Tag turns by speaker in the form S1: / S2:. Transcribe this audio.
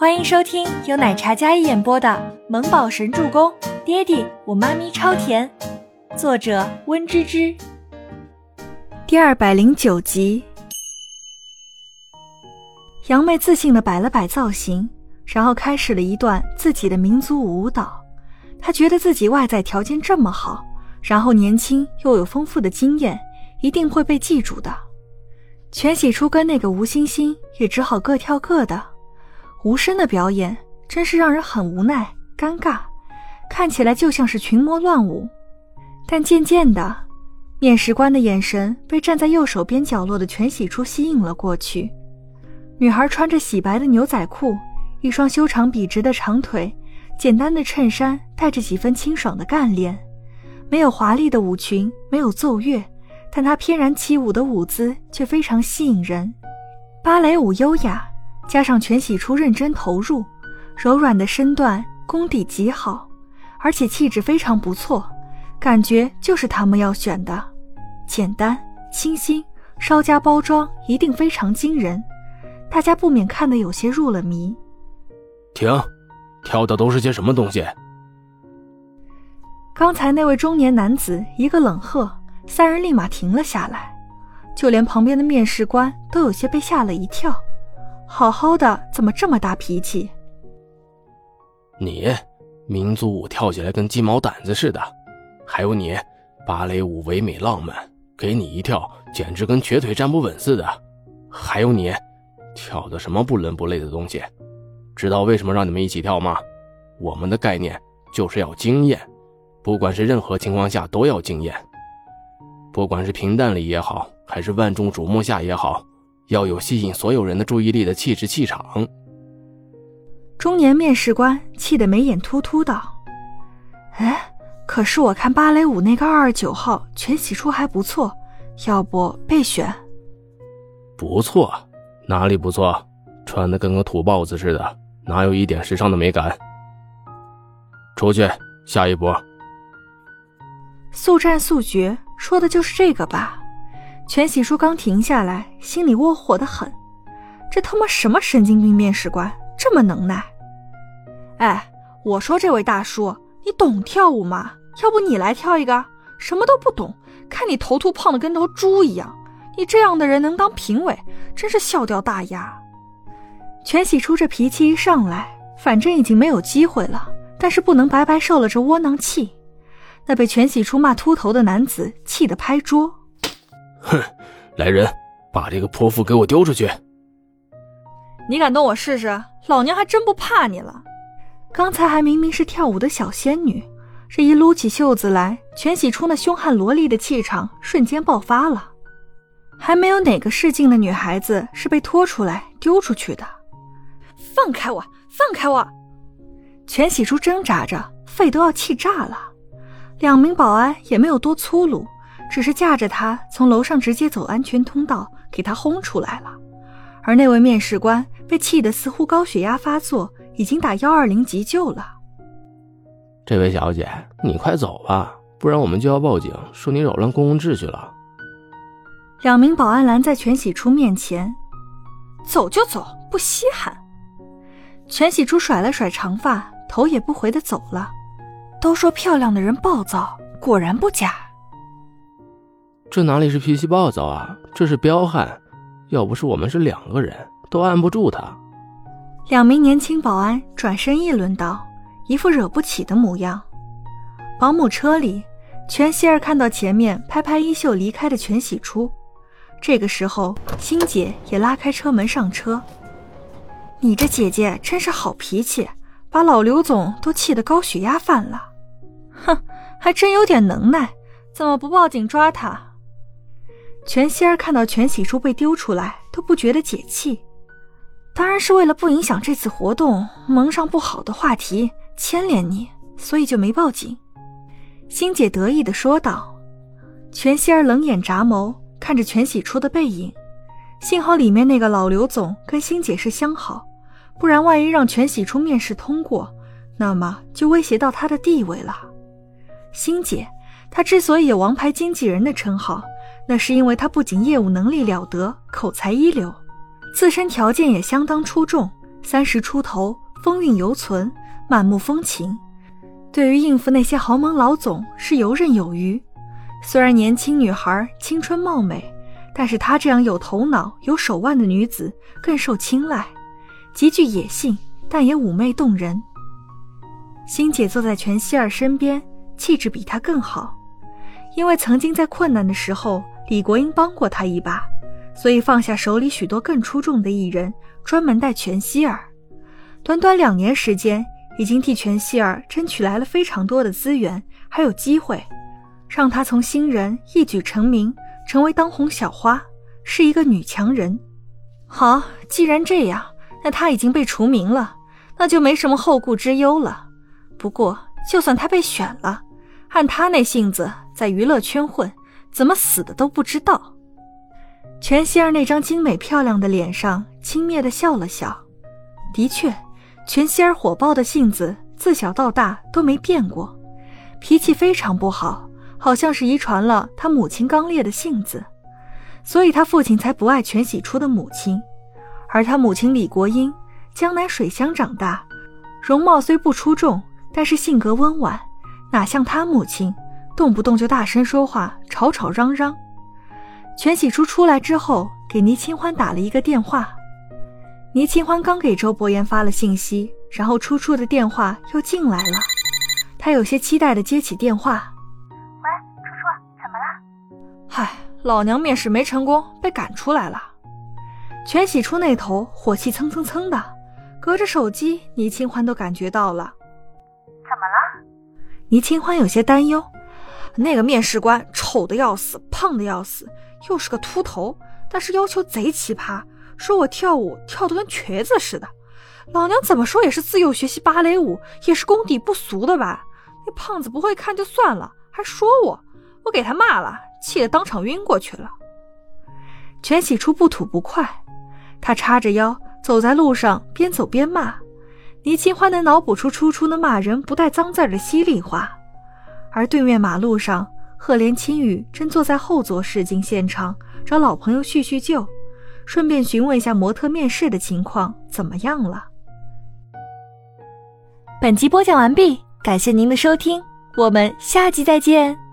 S1: 欢迎收听由奶茶嘉一演播的《萌宝神助攻》，爹地我妈咪超甜，作者温芝芝。第二百零九集。杨妹自信的摆了摆造型，然后开始了一段自己的民族舞蹈。她觉得自己外在条件这么好，然后年轻又有丰富的经验，一定会被记住的。全喜初跟那个吴欣欣也只好各跳各的。无声的表演真是让人很无奈、尴尬，看起来就像是群魔乱舞。但渐渐的，面试官的眼神被站在右手边角落的全喜初吸引了过去。女孩穿着洗白的牛仔裤，一双修长笔直的长腿，简单的衬衫带着几分清爽的干练，没有华丽的舞裙，没有奏乐，但她翩然起舞的舞姿却非常吸引人。芭蕾舞优雅。加上全喜初认真投入，柔软的身段功底极好，而且气质非常不错，感觉就是他们要选的。简单清新，稍加包装一定非常惊人，大家不免看得有些入了迷。
S2: 停，跳的都是些什么东西？
S1: 刚才那位中年男子一个冷喝，三人立马停了下来，就连旁边的面试官都有些被吓了一跳。好好的，怎么这么大脾气？
S2: 你民族舞跳起来跟鸡毛掸子似的，还有你芭蕾舞唯美浪漫，给你一跳简直跟瘸腿站不稳似的。还有你跳的什么不伦不类的东西？知道为什么让你们一起跳吗？我们的概念就是要惊艳，不管是任何情况下都要惊艳，不管是平淡里也好，还是万众瞩目下也好。要有吸引所有人的注意力的气质气场。
S1: 中年面试官气得眉眼突突道：“哎，可是我看芭蕾舞那个二二九号全喜出还不错，要不备选？”
S2: 不错，哪里不错？穿的跟个土豹子似的，哪有一点时尚的美感？出去，下一波。
S1: 速战速决，说的就是这个吧？全喜初刚停下来，心里窝火的很。这他妈什么神经病面试官，这么能耐？哎，我说这位大叔，你懂跳舞吗？要不你来跳一个？什么都不懂，看你头秃胖的跟头猪一样，你这样的人能当评委，真是笑掉大牙。全喜初这脾气一上来，反正已经没有机会了，但是不能白白受了这窝囊气。那被全喜初骂秃头的男子气得拍桌。
S2: 哼，来人，把这个泼妇给我丢出去！
S1: 你敢动我试试？老娘还真不怕你了。刚才还明明是跳舞的小仙女，这一撸起袖子来，全喜初那凶悍萝莉的气场瞬间爆发了。还没有哪个试镜的女孩子是被拖出来丢出去的。放开我！放开我！全喜初挣扎着，肺都要气炸了。两名保安也没有多粗鲁。只是架着他从楼上直接走安全通道，给他轰出来了。而那位面试官被气得似乎高血压发作，已经打幺二零急救了。
S2: 这位小姐，你快走吧，不然我们就要报警，说你扰乱公共秩序了。
S1: 两名保安拦在全喜初面前，走就走，不稀罕。全喜初甩了甩长发，头也不回的走了。都说漂亮的人暴躁，果然不假。
S2: 这哪里是脾气暴躁啊，这是彪悍！要不是我们是两个人，都按不住他。
S1: 两名年轻保安转身议论道，一副惹不起的模样。保姆车里，全希儿看到前面拍拍衣袖离开的全喜初，这个时候，欣姐也拉开车门上车。你这姐姐真是好脾气，把老刘总都气得高血压犯了。哼，还真有点能耐，怎么不报警抓他？全希儿看到全喜初被丢出来都不觉得解气，当然是为了不影响这次活动，蒙上不好的话题牵连你，所以就没报警。欣姐得意地说道。全希儿冷眼眨眸看着全喜初的背影，幸好里面那个老刘总跟欣姐是相好，不然万一让全喜初面试通过，那么就威胁到他的地位了。欣姐，她之所以有王牌经纪人的称号。那是因为他不仅业务能力了得，口才一流，自身条件也相当出众，三十出头，风韵犹存，满目风情。对于应付那些豪门老总是游刃有余。虽然年轻女孩青春貌美，但是她这样有头脑、有手腕的女子更受青睐，极具野性，但也妩媚动人。欣姐坐在全希儿身边，气质比她更好，因为曾经在困难的时候，李国英帮过她一把，所以放下手里许多更出众的艺人，专门带全希儿。短短两年时间。已经替全希儿争取来了非常多的资源，还有机会，让她从新人一举成名，成为当红小花，是一个女强人。好，既然这样，那她已经被除名了，那就没什么后顾之忧了。不过，就算她被选了，按他那性子，在娱乐圈混，怎么死的都不知道。全希儿那张精美漂亮的脸上轻蔑地笑了笑，的确。全希儿火爆的性子自小到大都没变过，脾气非常不好，好像是遗传了他母亲刚烈的性子，所以他父亲才不爱全喜初的母亲。而他母亲李国英，江南水乡长大，容貌虽不出众，但是性格温婉，哪像他母亲，动不动就大声说话，吵吵嚷嚷。全喜初出来之后，给倪清欢打了一个电话。倪清欢刚给周伯言发了信息，然后初初的电话又进来了，他有些期待的接起电话：“
S3: 喂，初初，怎么了？”“
S1: 嗨，老娘面试没成功，被赶出来了。”全喜初那头火气蹭蹭蹭的，隔着手机，倪清欢都感觉到了。
S3: “怎么了？”
S1: 倪清欢有些担忧：“那个面试官丑的要死，胖的要死，又是个秃头，但是要求贼奇葩。”说我跳舞跳得跟瘸子似的，老娘怎么说也是自幼学习芭蕾舞，也是功底不俗的吧？那胖子不会看就算了，还说我，我给他骂了，气得当场晕过去了。全喜初不吐不快，他叉着腰走在路上，边走边骂。倪清欢能脑补出初初那骂人不带脏字的犀利话，而对面马路上，赫连青雨正坐在后座试镜现场，找老朋友叙叙旧。顺便询问一下模特面试的情况怎么样了。
S4: 本集播讲完毕，感谢您的收听，我们下集再见。